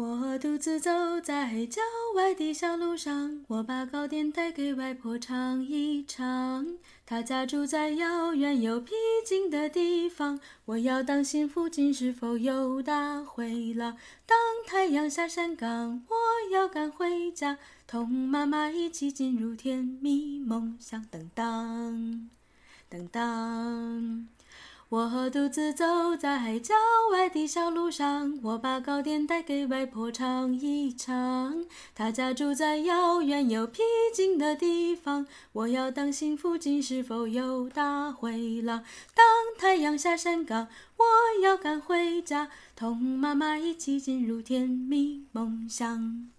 我独自走在郊外的小路上，我把糕点带给外婆尝一尝。她家住在遥远又僻静的地方，我要当心附近是否有大灰狼。当太阳下山岗，我要赶回家，同妈妈一起进入甜蜜梦乡。噔噔噔噔。我独自走在郊外的小路上，我把糕点带给外婆尝一尝。她家住在遥远又僻静的地方，我要当心附近是否有大灰狼。当太阳下山岗，我要赶回家，同妈妈一起进入甜蜜梦乡。